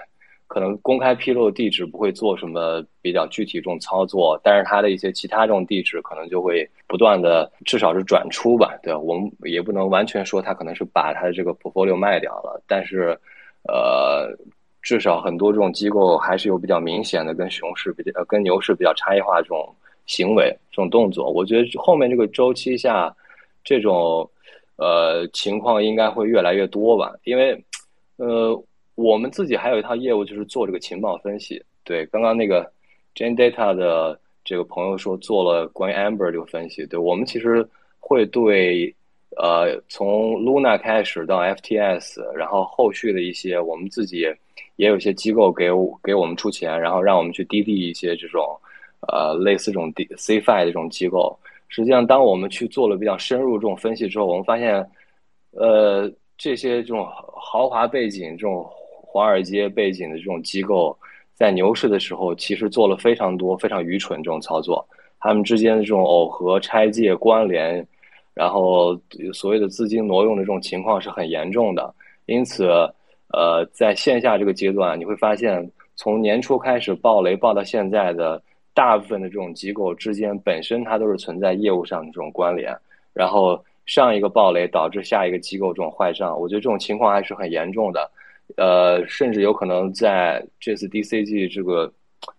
可能公开披露地址不会做什么比较具体这种操作，但是它的一些其他这种地址可能就会不断的，至少是转出吧。对我们也不能完全说它可能是把它的这个 portfolio 卖掉了，但是，呃，至少很多这种机构还是有比较明显的跟熊市比较、跟牛市比较差异化这种行为、这种动作。我觉得后面这个周期下，这种呃情况应该会越来越多吧，因为，呃。我们自己还有一套业务，就是做这个情报分析。对，刚刚那个 Jane Data 的这个朋友说做了关于 Amber 这个分析。对我们其实会对，呃，从 Luna 开始到 FTS，然后后续的一些，我们自己也有一些机构给我给我们出钱，然后让我们去滴滴一些这种，呃，类似这种 dcfi 的这种机构。实际上，当我们去做了比较深入这种分析之后，我们发现，呃，这些这种豪华背景这种。华尔街背景的这种机构，在牛市的时候，其实做了非常多非常愚蠢这种操作。他们之间的这种耦合、拆借、关联，然后所谓的资金挪用的这种情况是很严重的。因此，呃，在线下这个阶段，你会发现，从年初开始爆雷爆到现在的大部分的这种机构之间，本身它都是存在业务上的这种关联。然后上一个暴雷导致下一个机构这种坏账，我觉得这种情况还是很严重的。呃，甚至有可能在这次 DCG 这个，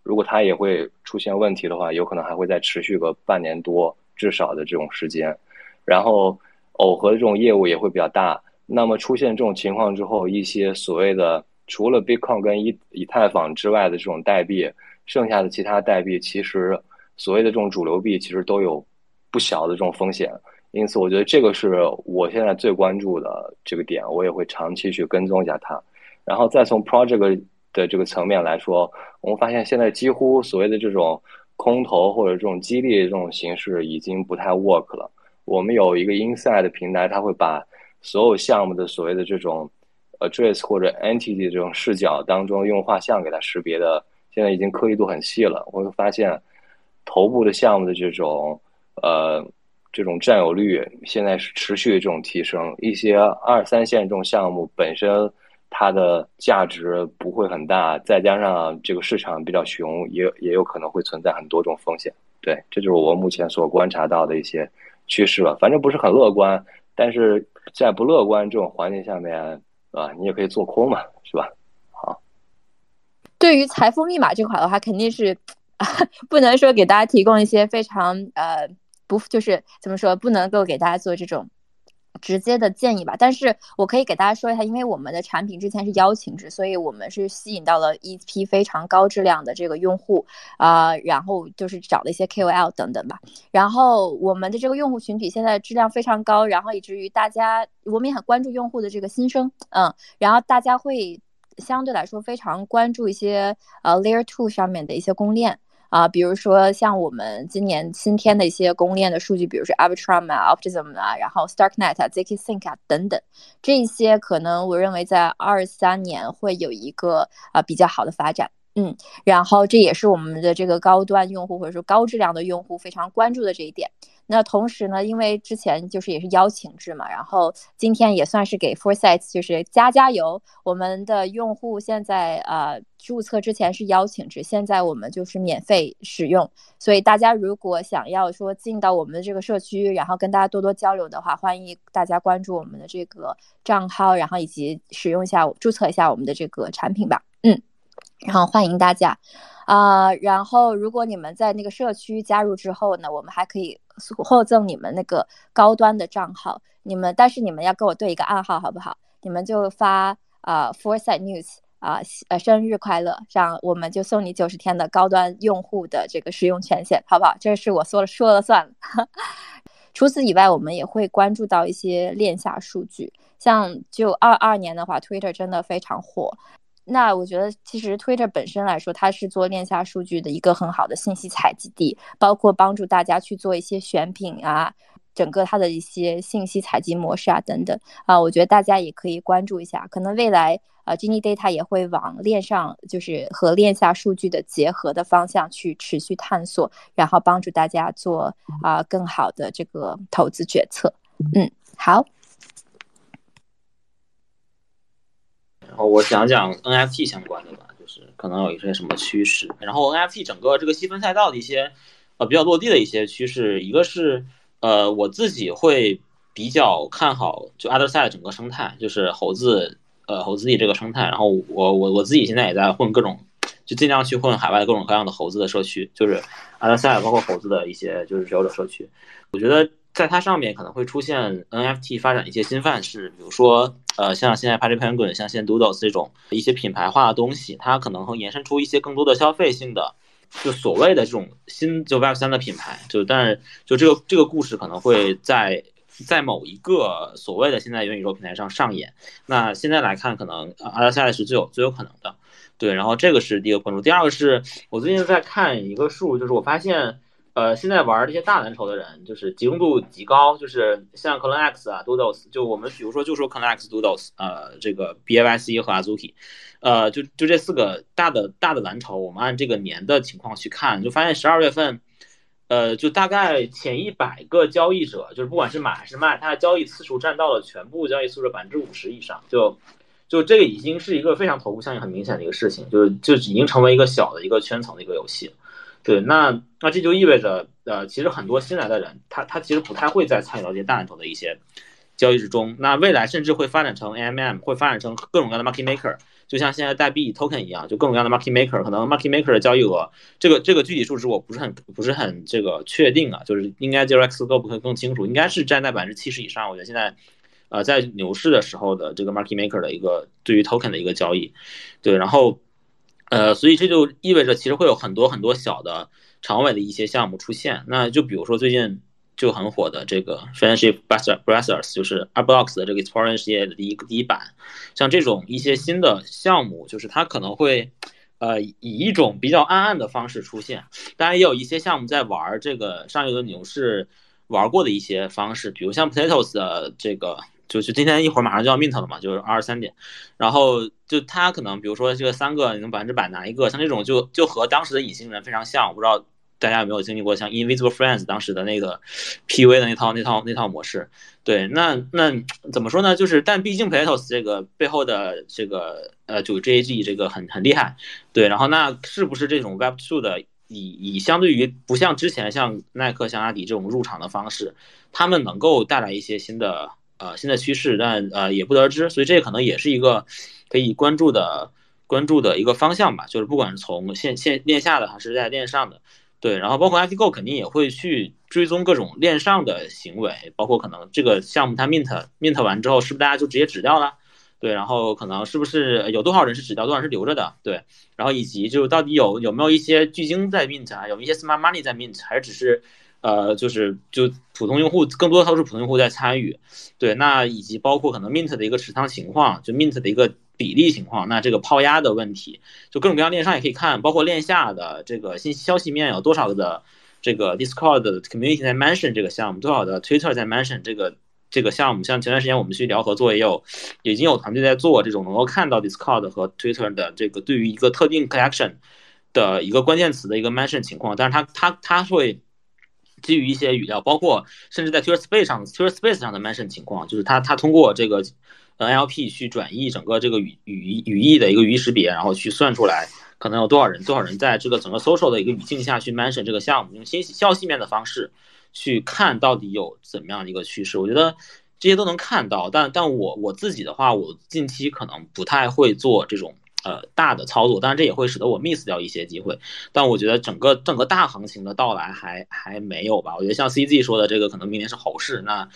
如果它也会出现问题的话，有可能还会再持续个半年多至少的这种时间。然后耦合的这种业务也会比较大。那么出现这种情况之后，一些所谓的除了 Bitcoin 跟以以太坊之外的这种代币，剩下的其他代币，其实所谓的这种主流币，其实都有不小的这种风险。因此，我觉得这个是我现在最关注的这个点，我也会长期去跟踪一下它。然后再从 project 的这个层面来说，我们发现现在几乎所谓的这种空投或者这种激励这种形式已经不太 work 了。我们有一个 inside 平台，它会把所有项目的所谓的这种 address 或者 entity 这种视角当中用画像给它识别的，现在已经颗粒度很细了。我会发现头部的项目的这种呃这种占有率现在是持续这种提升，一些二三线这种项目本身。它的价值不会很大，再加上这个市场比较熊，也也有可能会存在很多种风险。对，这就是我目前所观察到的一些趋势了。反正不是很乐观，但是在不乐观这种环境下面，啊，你也可以做空嘛，对于财富密码这块的话，肯定是 (laughs) 不能说给大家提供一些非常呃不就是怎么说，不能够给大家做这种。直接的建议吧，但是我可以给大家说一下，因为我们的产品之前是邀请制，所以我们是吸引到了一批非常高质量的这个用户啊，然后就是找了一些 KOL 等等吧，然后我们的这个用户群体现在质量非常高，然后以至于大家我们也很关注用户的这个心声，嗯，然后大家会相对来说非常关注一些呃 Layer Two 上面的一些公链。啊，比如说像我们今年新添的一些公链的数据，比如说 Arbitrum 啊、Optimism 啊，然后 Starknet 啊、zkSync 啊等等，这些可能我认为在二三年会有一个啊比较好的发展。嗯，然后这也是我们的这个高端用户或者说高质量的用户非常关注的这一点。那同时呢，因为之前就是也是邀请制嘛，然后今天也算是给 Foresight 就是加加油。我们的用户现在呃注册之前是邀请制，现在我们就是免费使用。所以大家如果想要说进到我们的这个社区，然后跟大家多多交流的话，欢迎大家关注我们的这个账号，然后以及使用一下注册一下我们的这个产品吧。嗯，然后欢迎大家啊，然后如果你们在那个社区加入之后呢，我们还可以。获赠你们那个高端的账号，你们但是你们要跟我对一个暗号，好不好？你们就发啊，Foresight News 啊，呃，生日快乐，这样我们就送你九十天的高端用户的这个使用权限，好不好？这是我说了说了算。(laughs) 除此以外，我们也会关注到一些链下数据，像就二二年的话，Twitter 真的非常火。那我觉得，其实 Twitter 本身来说，它是做链下数据的一个很好的信息采集地，包括帮助大家去做一些选品啊，整个它的一些信息采集模式啊等等啊，我觉得大家也可以关注一下。可能未来呃，Genie Data 也会往链上就是和链下数据的结合的方向去持续探索，然后帮助大家做啊更好的这个投资决策。嗯，好。然后我讲讲 NFT 相关的吧，就是可能有一些什么趋势。然后 NFT 整个这个细分赛道的一些呃比较落地的一些趋势，一个是呃我自己会比较看好就 Otherside 整个生态，就是猴子呃猴子地这个生态。然后我我我自己现在也在混各种，就尽量去混海外各种各样的猴子的社区，就是 Otherside 包括猴子的一些就是持有者社区。我觉得。在它上面可能会出现 NFT 发展一些新范式，比如说，呃，像现在 Party Penguin、像现在 Doodles 这种一些品牌化的东西，它可能会延伸出一些更多的消费性的，就所谓的这种新就 Web 三的品牌，就但是就这个这个故事可能会在在某一个所谓的现在元宇宙平台上上演。那现在来看，可能 a 下来是最有最有可能的，对。然后这个是第一个关注，第二个是我最近在看一个数，就是我发现。呃，现在玩这些大蓝筹的人，就是集中度极高，就是像 Clone X 啊，Doodles，就我们比如说就说 Clone X、Doodles，呃，这个 BAYC 和 Azuki，呃，就就这四个大的大的蓝筹，我们按这个年的情况去看，就发现十二月份，呃，就大概前一百个交易者，就是不管是买还是卖，它的交易次数占到了全部交易次数的百分之五十以上，就就这个已经是一个非常头部效应很明显的一个事情，就是就已经成为一个小的一个圈层的一个游戏。对，那那这就意味着，呃，其实很多新来的人，他他其实不太会再参与到这些大蓝筹的一些交易之中。那未来甚至会发展成 AMM，会发展成各种各样的 market maker，就像现在代币 token 一样，就各种各样的 market maker。可能 market maker 的交易额，这个这个具体数值我不是很不是很这个确定啊，就是应该 J X Go 会更清楚，应该是站在百分之七十以上。我觉得现在，呃，在牛市的时候的这个 market maker 的一个对于 token 的一个交易，对，然后。呃，所以这就意味着其实会有很多很多小的长尾的一些项目出现。那就比如说最近就很火的这个 Friendship Brothers，就是 a b l o x 的这个 Explorer 世界的第一个第一版，像这种一些新的项目，就是它可能会呃以一种比较暗暗的方式出现。当然也有一些项目在玩这个上一轮牛市玩过的一些方式，比如像 Potatoes 的这个。就是今天一会儿马上就要 mint 了嘛，就是二十三点，然后就他可能比如说这个三个你能百分之百拿一个，像这种就就和当时的隐形人非常像，我不知道大家有没有经历过像 Invisible Friends 当时的那个 PV 的那套那套那套模式。对，那那怎么说呢？就是但毕竟 Platos 这个背后的这个呃就 JAG 这个很很厉害，对，然后那是不是这种 Web Two 的以以相对于不像之前像耐克像阿迪这种入场的方式，他们能够带来一些新的？呃，现在趋势，但呃也不得而知，所以这可能也是一个可以关注的关注的一个方向吧。就是不管是从线线链下的还是在链上的，对，然后包括 i t Go 肯定也会去追踪各种链上的行为，包括可能这个项目它 mint mint 完之后，是不是大家就直接止掉了？对，然后可能是不是有多少人是止掉，多少人是留着的？对，然后以及就到底有有没有一些巨鲸在 mint 啊，有一些 smart money 在 mint，还是只是？呃，就是就普通用户，更多的都是普通用户在参与，对，那以及包括可能 mint 的一个持仓情况，就 mint 的一个比例情况，那这个抛压的问题，就各种各样链上也可以看，包括链下的这个信息消息面有多少的这个 Discord community 在 mention 这个项目，多少的 Twitter 在 mention 这个这个项目，像前段时间我们去聊合作，也有已经有团队在做这种能够看到 Discord 和 Twitter 的这个对于一个特定 collection 的一个关键词的一个 mention 情况，但是它它它会。基于一些语料，包括甚至在 Twitter Space 上，Twitter Space 上的 mention 情况，就是它它通过这个 NLP 去转译整个这个语语语义的一个语义识别，然后去算出来可能有多少人多少人在这个整个 social 的一个语境下去 mention 这个项目，用信息消息面的方式去看到底有怎么样的一个趋势。我觉得这些都能看到，但但我我自己的话，我近期可能不太会做这种。呃，大的操作，当然这也会使得我 miss 掉一些机会，但我觉得整个整个大行情的到来还还没有吧。我觉得像 CZ 说的这个，可能明年是猴市，那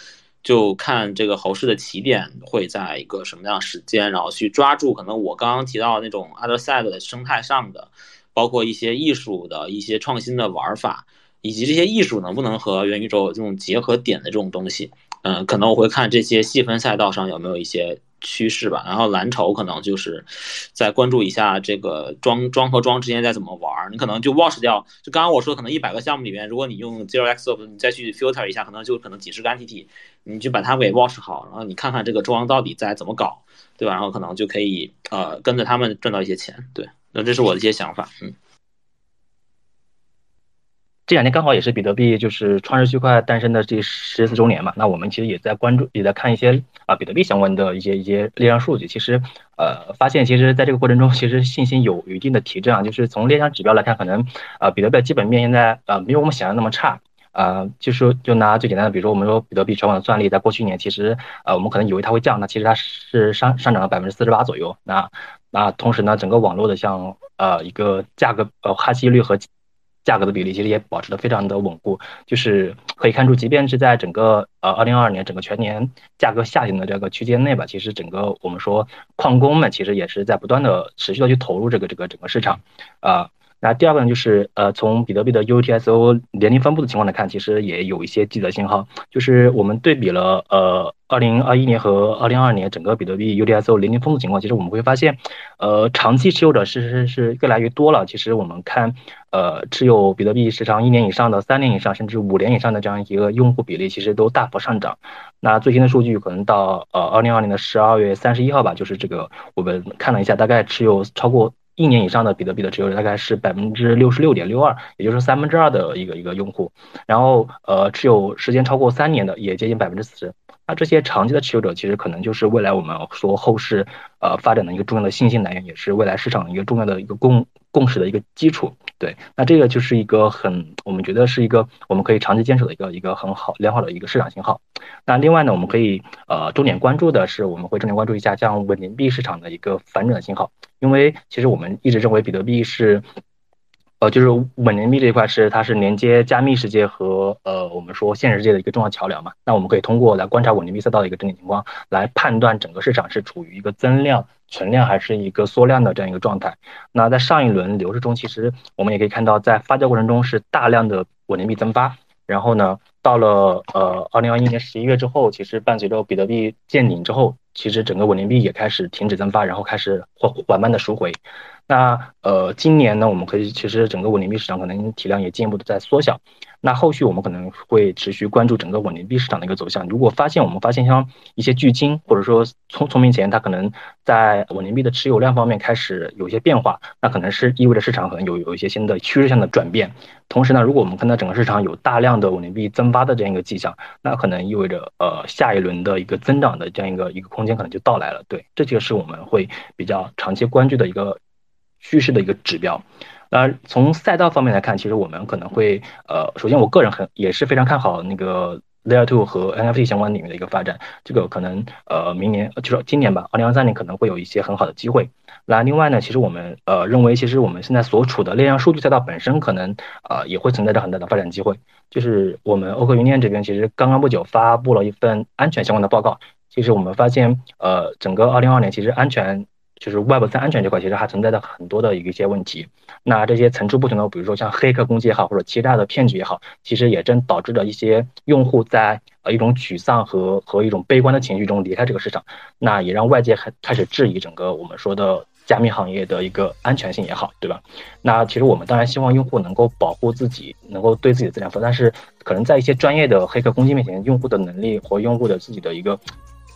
就看这个猴市的起点会在一个什么样时间，然后去抓住可能我刚刚提到那种 other side 的生态上的，包括一些艺术的一些创新的玩法，以及这些艺术能不能和元宇宙这种结合点的这种东西，嗯，可能我会看这些细分赛道上有没有一些。趋势吧。然后蓝筹可能就是再关注一下这个庄庄和庄之间在怎么玩。你可能就 wash 掉，就刚刚我说，可能一百个项目里面，如果你用 zero x of，你再去 filter 一下，可能就可能几十个 NTT，你就把它给 wash 好，然后你看看这个庄到底在怎么搞，对吧？然后可能就可以呃跟着他们赚到一些钱。对，那这是我的一些想法，嗯。这两天刚好也是比特币就是创世区块诞生的这十四周年嘛，那我们其实也在关注，也在看一些啊比特币相关的一些一些链上数据。其实，呃，发现其实在这个过程中，其实信心有一定的提振啊。就是从链上指标来看，可能啊比特币基本面现在啊没有我们想象那么差啊。就是就拿最简单的，比如说我们说比特币全网的算力，在过去一年其实呃我们可能以为它会降，那其实它是上上涨了百分之四十八左右。那那同时呢，整个网络的像呃一个价格呃哈希率和价格的比例其实也保持的非常的稳固，就是可以看出，即便是在整个呃二零二二年整个全年价格下行的这个区间内吧，其实整个我们说矿工们其实也是在不断的持续的去投入这个这个整个市场，啊。那第二个呢，就是呃，从比特币的 U T S O 年龄分布的情况来看，其实也有一些记得信号。就是我们对比了呃，二零二一年和二零二二年整个比特币 U T S O 年龄分布情况，其实我们会发现，呃，长期持有者是是是越来越多了。其实我们看，呃，持有比特币时长一年以上的、三年以上甚至五年以上的这样一个用户比例，其实都大幅上涨。那最新的数据可能到呃二零二零年的十二月三十一号吧，就是这个我们看了一下，大概持有超过。一年以上的比特币的持有者大概是百分之六十六点六二，也就是三分之二的一个一个用户，然后呃持有时间超过三年的也接近百分之四十。那这些长期的持有者其实可能就是未来我们说后市呃发展的一个重要的信心来源，也是未来市场一个重要的一个共共识的一个基础。对，那这个就是一个很我们觉得是一个我们可以长期坚守的一个一个很好良好的一个市场信号。那另外呢，我们可以呃重点关注的是，我们会重点关注一下像稳定币市场的一个反转信号。因为其实我们一直认为比特币是，呃，就是稳定币这一块是它是连接加密世界和呃我们说现实世界的一个重要桥梁嘛。那我们可以通过来观察稳定币赛道的一个整体情况，来判断整个市场是处于一个增量、存量还是一个缩量的这样一个状态。那在上一轮牛市中，其实我们也可以看到，在发酵过程中是大量的稳定币增发，然后呢，到了呃二零二一年十一月之后，其实伴随着比特币见顶之后。其实整个稳定币也开始停止增发，然后开始缓缓慢的赎回。那呃，今年呢，我们可以其实整个稳定币市场可能体量也进一步的在缩小。那后续我们可能会持续关注整个稳定币市场的一个走向。如果发现我们发现像一些巨金，或者说聪聪明钱，它可能在稳定币的持有量方面开始有一些变化，那可能是意味着市场可能有有一些新的趋势性的转变。同时呢，如果我们看到整个市场有大量的稳定币增发的这样一个迹象，那可能意味着呃下一轮的一个增长的这样一个一个空间可能就到来了。对，这就是我们会比较长期关注的一个趋势的一个指标。那从赛道方面来看，其实我们可能会，呃，首先我个人很也是非常看好那个 Layer Two 和 NFT 相关领域的一个发展，这个可能呃明年就是今年吧，二零二三年可能会有一些很好的机会。那另外呢，其实我们呃认为，其实我们现在所处的链上数据赛道本身可能呃也会存在着很大的发展机会。就是我们欧科云链这边其实刚刚不久发布了一份安全相关的报告，其实我们发现呃整个二零二二年其实安全。就是 Web 三安全这块，其实还存在着很多的一些问题。那这些层出不穷的，比如说像黑客攻击也好，或者欺诈的骗局也好，其实也正导致了一些用户在呃一种沮丧和和一种悲观的情绪中离开这个市场。那也让外界开开始质疑整个我们说的加密行业的一个安全性也好，对吧？那其实我们当然希望用户能够保护自己，能够对自己的资产负责但是可能在一些专业的黑客攻击面前，用户的能力或用户的自己的一个。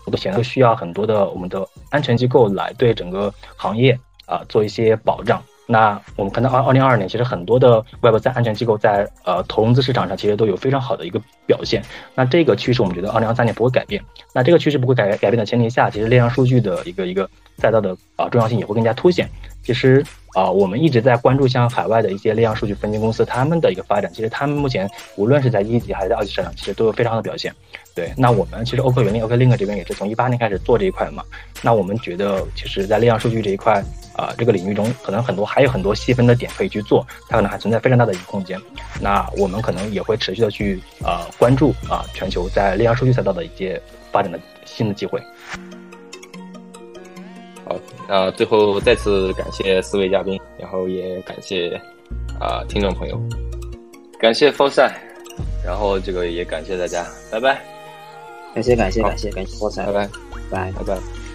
这个显然需要很多的我们的安全机构来对整个行业啊做一些保障。那我们看到二二零二二年，其实很多的 Web 三安全机构在呃投融资市场上其实都有非常好的一个表现。那这个趋势我们觉得二零二三年不会改变。那这个趋势不会改改变的前提下，其实链上数据的一个一个赛道的啊重要性也会更加凸显。其实啊，我们一直在关注像海外的一些力量数据分析公司他们的一个发展。其实他们目前无论是在一级还是在二级市场，其实都有非常的表现。对，那我们其实欧科元链、欧科 Link 这边也是从一八年开始做这一块嘛。那我们觉得，其实，在力量数据这一块啊，这个领域中，可能很多还有很多细分的点可以去做，它可能还存在非常大的一个空间。那我们可能也会持续的去啊关注啊全球在力量数据赛道的一些发展的新的机会。好，那最后再次感谢四位嘉宾，然后也感谢啊听众朋友，感谢 f o r s i 然后这个也感谢大家，拜拜。感谢感谢感谢感谢风扇，拜拜。拜。拜拜。